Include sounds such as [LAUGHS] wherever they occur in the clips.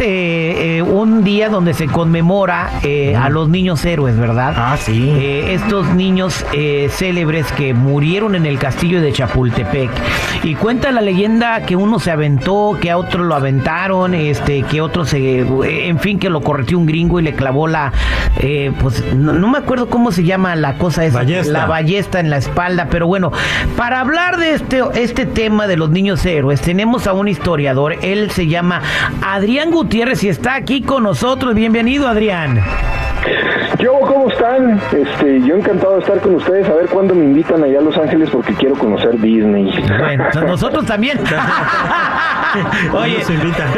es eh, eh, un día donde se conmemora eh, a los niños héroes, ¿verdad? Ah, sí. Eh, estos niños célebres que murieron en el castillo de Chapultepec. Y cuenta la leyenda que uno se aventó, que a otro lo aventaron, este, que otro se, en fin, que lo correteó un gringo y le clavó la, pues no, no me acuerdo cómo se llama la cosa esa, Ballesta. la ballesta en la espalda, pero bueno, para hablar de este, este tema de los niños héroes, tenemos a un historiador, él se llama Adrián Gutiérrez y está aquí con nosotros. Bienvenido, Adrián. Yo, ¿cómo están? Este, yo encantado de estar con ustedes, a ver cuándo me invitan allá a Los Ángeles porque quiero conocer Disney. Bueno, [LAUGHS] nosotros también. [LAUGHS] Oye, Nos invitan.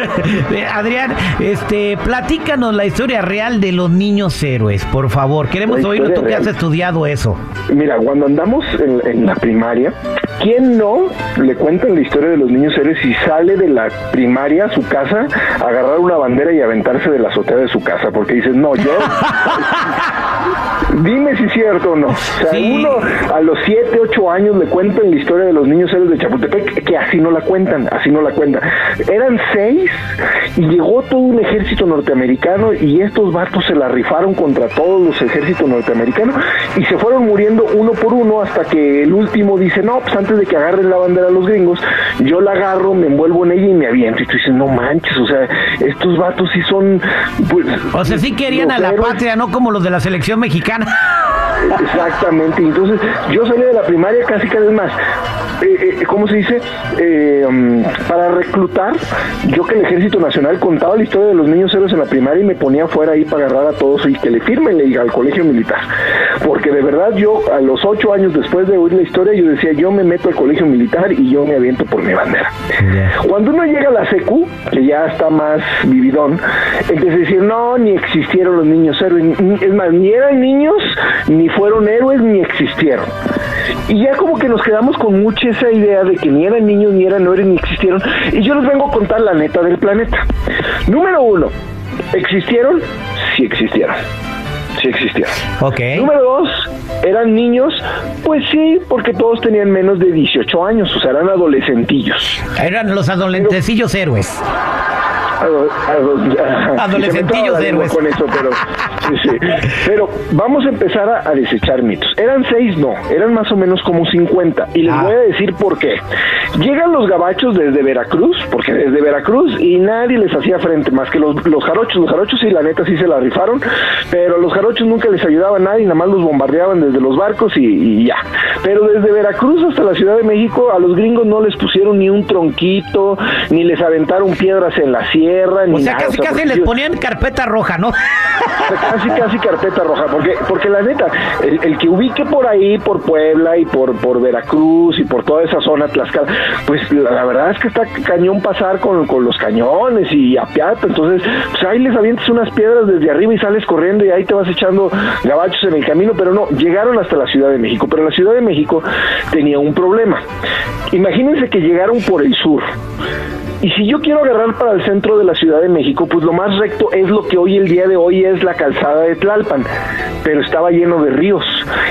eh, Adrián, este, platícanos la historia real de los niños héroes, por favor. Queremos oírlo, tú que has estudiado eso. Mira, cuando andamos en, en la primaria, ¿quién no le cuentan la historia de los niños héroes y sale de la primaria a su casa a agarrar una bandera y aventarse de la azotea de su casa? Porque dices, no, yo... [LAUGHS] [LAUGHS] Dime si es cierto o no. O sea, Sí. uno a los 7, 8 años le cuentan la historia de los niños héroes de Chapultepec, que así no la cuentan, así no la cuentan. Eran seis y llegó todo un ejército norteamericano y estos vatos se la rifaron contra todos los ejércitos norteamericanos y se fueron muriendo uno por uno hasta que el último dice, no, pues antes de que agarren la bandera a los gringos, yo la agarro, me envuelvo en ella y me aviento. Y tú dices, no manches, o sea, estos vatos sí son... Pues, O sea, sí querían a la héroes. patria, no como los de la selección mexicana. Exactamente, entonces yo salí de la primaria casi cada vez más. Eh, eh, ¿Cómo se dice? Eh, um, para reclutar, yo que el Ejército Nacional contaba la historia de los niños héroes en la primaria y me ponía afuera ahí para agarrar a todos y que le firmen le diga al colegio militar. Porque de verdad yo a los ocho años después de oír la historia yo decía yo me meto al colegio militar y yo me aviento por mi bandera. Cuando uno llega a la secu, que ya está más vividón, empieza a decir, no, ni existieron los niños héroes. Ni- Es más, ni eran niños, ni fueron héroes, ni existieron. Y ya como que nos quedamos con mucha esa idea de que ni eran niños, ni eran héroes, ni existieron. Y yo les vengo a contar la neta del planeta. Número uno, ¿existieron? Sí existieron. Sí existieron. Ok. Número dos, ¿eran niños? Pues sí, porque todos tenían menos de 18 años, o sea, eran adolescentillos. Eran los adolescentillos héroes. Ado- ado- [LAUGHS] Adolescentillos héroes. con eso, pero, sí, sí. pero vamos a empezar a, a desechar mitos. Eran seis, no, eran más o menos como 50. Y les Ah. voy a decir por qué. Llegan los gabachos desde Veracruz, porque desde Veracruz y nadie les hacía frente más que los, los jarochos. Los jarochos sí, la neta sí se la rifaron, pero los jarochos nunca les ayudaba a nadie, nada más los bombardeaban desde los barcos y, y ya. Pero desde Veracruz hasta la Ciudad de México a los gringos no les pusieron ni un tronquito, ni les aventaron piedras en la sierra, ni sea, nada. casi O sea, casi porque les ponían carpeta roja, ¿no? Casi casi carpeta roja porque porque la neta el, el que ubique por ahí por Puebla y por por Veracruz y por toda esa zona Tlaxcala pues la, verdad es que está cañón pasar con, con los cañones y a piata entonces pues ahí les avientas unas piedras desde arriba y sales corriendo y ahí te vas echando gabachos en el camino pero no llegaron hasta la Ciudad de México. Pero la Ciudad de México tenía un problema. Imagínense que llegaron por el sur y si yo quiero agarrar para el centro de la Ciudad de México, pues lo más recto es lo que hoy el día de hoy es la calzada de Tlalpan, pero estaba lleno de ríos,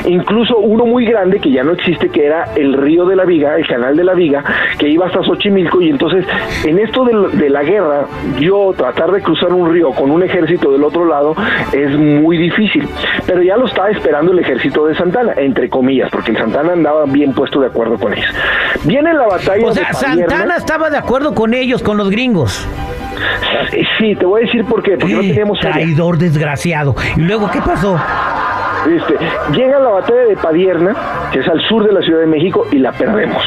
incluso uno muy grande que ya no existe, que era el río de la Viga, el canal de la Viga, que iba hasta Xochimilco, y entonces en esto de, la guerra, yo tratar de cruzar un río con un ejército del otro lado es muy difícil, pero ya lo estaba esperando el ejército de Santana, entre comillas, porque el Santana andaba bien puesto de acuerdo con ellos. Viene la batalla O sea. Santana estaba de acuerdo con ellos, con los gringos. Sí, te voy a decir por qué, porque no teníamos. Traidor desgraciado. ¿Y luego qué pasó? Este, llega la batalla de Padierna, que es al sur de la Ciudad de México, y la perdemos.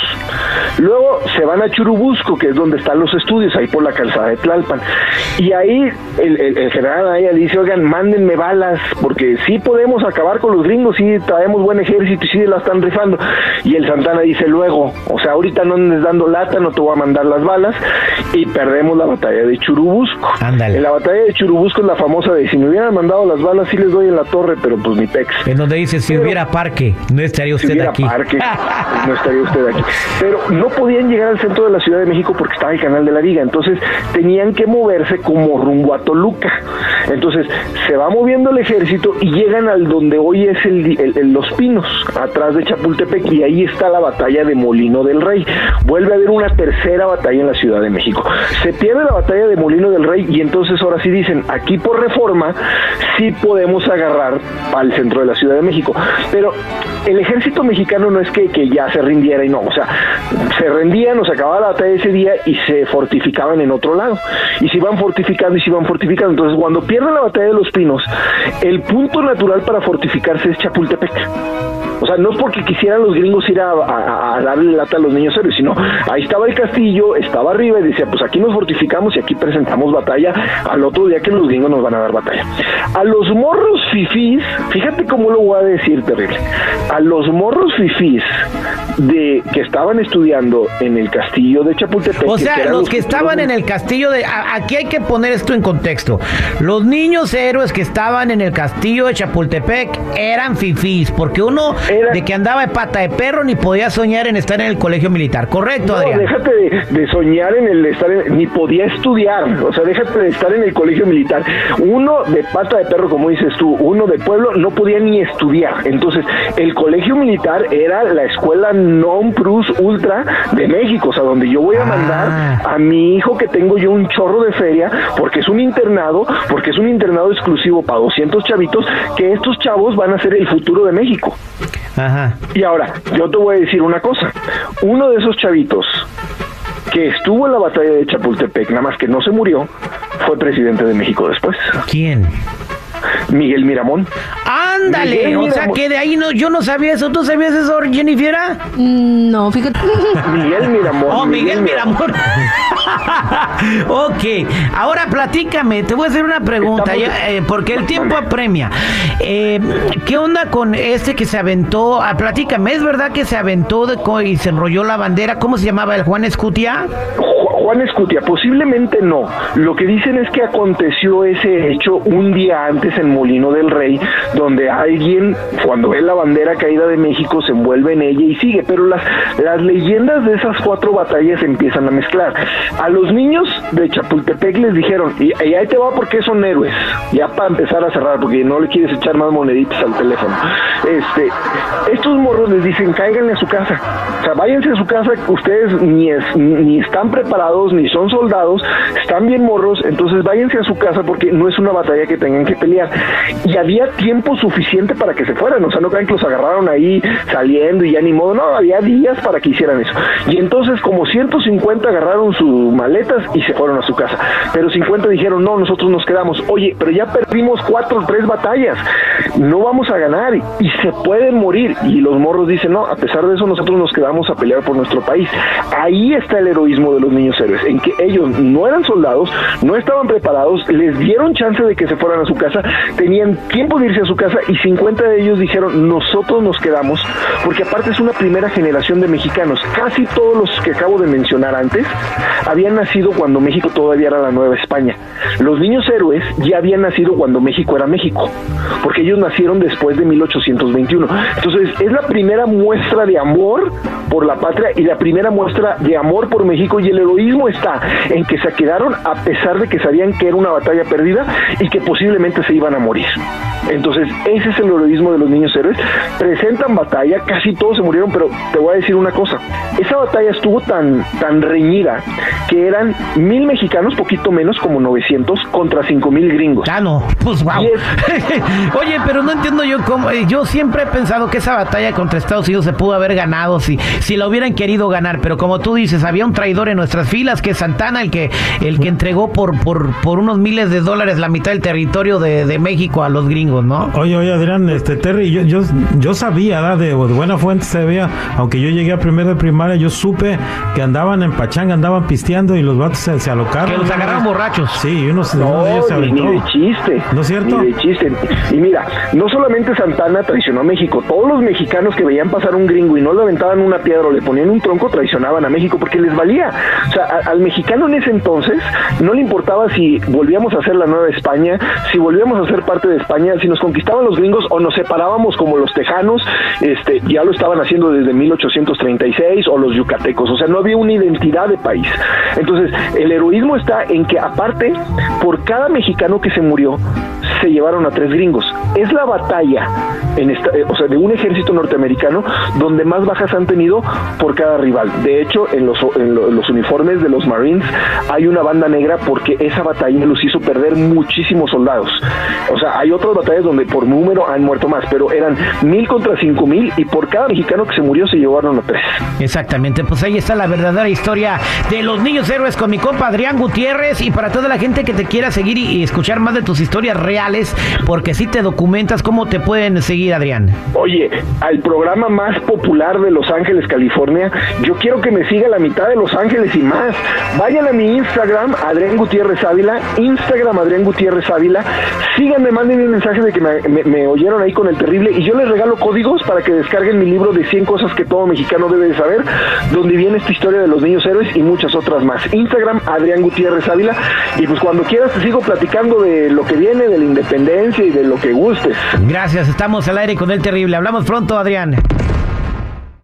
Luego se van a Churubusco, que es donde están los estudios, ahí por la calzada de Tlalpan. Y ahí el, el- el general Anaya dice, oigan, mándenme balas, porque sí podemos acabar con los gringos, sí traemos buen ejército y sí la están rifando. Y el Santana dice, luego, o sea, ahorita no andes dando lata, no te voy a mandar las balas, y perdemos la batalla de Churubusco. Ándale. En la batalla de Churubusco es la famosa de, si me hubieran mandado las balas, sí les doy en la torre, pero pues ni En donde dice, si Pero- hubiera parque, no estaría usted aquí. Parque, no estaría usted aquí. Pero no podían llegar al centro de la Ciudad de México porque estaba el canal de la Viga, entonces tenían que moverse como rumbo a Toluca. Entonces se va moviendo el ejército y llegan al donde hoy es el, Los Pinos, atrás de Chapultepec, y ahí está la batalla de Molino del Rey. Vuelve a haber una tercera batalla en la Ciudad de México. Se pierde la batalla de Molino del Rey y entonces ahora sí dicen, aquí por reforma sí podemos agarrar al centro de la Ciudad de México. Pero el ejército mexicano no es que, que ya se rindiera y no, o sea, se rendían, o se acababa la batalla ese día y se fortificaban en otro lado. Y se iban fortificando y se iban fortificando. Entonces, cuando pierden la batalla de los pinos, el punto natural para fortificarse es Chapultepec. O sea, no es porque quisieran los gringos ir a, darle lata a los niños héroes, sino ahí estaba el castillo, estaba arriba y decía, pues aquí nos fortificamos y aquí presentamos batalla al otro día que los gringos nos van a dar batalla. A los morros fifís, fíjate cómo lo voy a decir terrible, a los morros fifís de que estaban estudiando en el castillo de Chapultepec. O sea, los, que estaban en el castillo de... Aquí hay que poner esto en contexto. Los niños héroes que estaban en el castillo de Chapultepec eran fifís, porque uno de que andaba de pata de perro ni podía soñar en estar en el colegio militar, ¿correcto, no, déjate de, soñar en el estar, ni podía estudiar, o sea, déjate de estar en el colegio militar. Uno de pata de perro, como dices tú, uno de pueblo, no podía ni estudiar. Entonces, el colegio militar era la escuela non plus ultra de México, o sea, donde yo voy a mandar ah. a mi hijo que tengo yo un chorro de feria, porque es un internado, porque es un internado exclusivo para 200 chavitos, que estos chavos van a ser el futuro de México. Ajá. Y ahora, yo te voy a decir una cosa. Uno de esos chavitos que estuvo en la batalla de Chapultepec, nada más que no se murió, fue presidente de México después. ¿Quién? Miguel Miramón. Ándale, o sea que de ahí no, yo no sabía eso. ¿Tú sabías eso, Jennifer? Mm, no, fíjate. Miguel Miramón. Oh, Miguel, Miramón. [LAUGHS] ok, ahora platícame, te voy a hacer una pregunta, eh, porque el tiempo apremia. Eh, ¿Qué onda con este que se aventó? Ah, platícame, ¿es verdad que se aventó de, y se enrolló la bandera? ¿Cómo se llamaba el Juan Escutia? Juan Escutia, posiblemente no. Lo que dicen es que aconteció ese hecho un día antes en Molino del Rey, donde alguien, cuando ve la bandera caída de México, se envuelve en ella y sigue. Pero las, las leyendas de esas cuatro batallas empiezan a mezclar. A los niños de Chapultepec les dijeron, y, ahí te va porque son héroes, ya para empezar a cerrar, porque no le quieres echar más moneditas al teléfono. Este, estos morros les dicen, cáiganle a su casa. O sea, váyanse a su casa, ustedes ni, ni están preparados, ni son soldados, están bien morros, entonces váyanse a su casa porque no es una batalla que tengan que pelear. Y había tiempo suficiente para que se fueran, o sea, no crean que los agarraron ahí saliendo y ya ni modo, no, había días para que hicieran eso. Y entonces como 150 agarraron sus maletas y se fueron a su casa. Pero 50 dijeron, no, nosotros nos quedamos. Oye, pero ya perdimos cuatro o tres batallas, no vamos a ganar y se pueden morir. Y los morros dicen, no, a pesar de eso nosotros nos quedamos a pelear por nuestro país. Ahí está el heroísmo de los niños héroes, en que ellos no eran soldados, no estaban preparados, les dieron chance de que se fueran a su casa, tenían tiempo de irse a su casa y 50 de ellos dijeron, nosotros nos quedamos, porque aparte es una primera generación de mexicanos. Casi todos los que acabo de mencionar antes habían nacido cuando México todavía era la Nueva España. Los niños héroes ya habían nacido cuando México era México, porque ellos nacieron después de 1821. Entonces es la primera muestra de amor por la patria y la primera muestra de amor por México y el heroísmo está en que se quedaron a pesar de que sabían que era una batalla perdida y que posiblemente se iban a morir. Entonces, ese es el heroísmo de los niños héroes. Presentan batalla, casi todos se murieron, pero te voy a decir una cosa. Esa batalla estuvo tan, tan reñida que eran mil mexicanos, poquito menos, como 900, contra cinco mil gringos. Ah, no, pues wow. [LAUGHS] Oye, pero no entiendo yo cómo. Eh, yo siempre he pensado que esa batalla contra Estados Unidos se pudo haber ganado si, si la hubieran querido ganar, pero como tú dices, había un traidor en nuestras filas que es Santana, el que, el que entregó por, por, por unos miles de dólares la mitad del territorio de, de México a los gringos, ¿no? Oye, oye, Adrián, este Terry, yo, yo, yo sabía, ¿da? de buena fuente se veía, aunque yo llegué a primero de primaria, yo supe que andaban en Pachanga, andaban pisteando y los vatos se, alocaron. Que los agarraron borrachos. Sí, uno, no, de ellos se aventó. Ni de chiste. ¿No es cierto? Ni de chiste. Y mira, no solamente Santana traicionó a México, todos los mexicanos que veían pasar un gringo y no le aventaban una piedra o le ponían un tronco traicionaban a México porque les valía. O sea, al mexicano en ese entonces no le importaba si volvíamos a ser la nueva España, si volvíamos a ser parte de España, si nos conquistaban los gringos o nos separábamos como los tejanos, este, ya lo estaban haciendo desde 1836 o los yucatecos, o sea, no había una identidad de país. Entonces, el heroísmo está en que aparte, por cada mexicano que se murió, se llevaron a tres gringos. Es la batalla en esta, eh, o sea, de un ejército norteamericano donde más bajas han tenido por cada rival. De hecho, en los, en los uniformes de los Marines hay una banda negra porque esa batalla los hizo perder muchísimos soldados. O sea, hay otras batallas donde por número han muerto más, pero eran mil contra cinco mil y por cada mexicano que se murió se llevaron a tres. Exactamente, pues ahí está la verdadera historia de los niños héroes con mi compa Adrián Gutiérrez y para toda la gente que te quiera seguir y, escuchar más de tus historias reales, porque si te documentas, ¿cómo te pueden seguir, Adrián? Oye, al programa más popular de Los Ángeles, California, yo quiero que me siga la mitad de Los Ángeles y más. Vayan a mi Instagram, Adrián Gutiérrez Ávila, Instagram Adrián Gutiérrez Ávila, síganme, manden un mensaje de que me, oyeron ahí con el terrible y yo les regalo códigos para que descarguen mi libro de 100 cosas que todo mexicano debe de saber, donde viene esta historia de los niños héroes y muchas otras más. Instagram Adrián Gutiérrez Ávila y pues cuando quieras te sigo platicando de lo que viene, de la independencia y de lo que gustes. Gracias, estamos al aire con el terrible. Hablamos pronto, Adrián.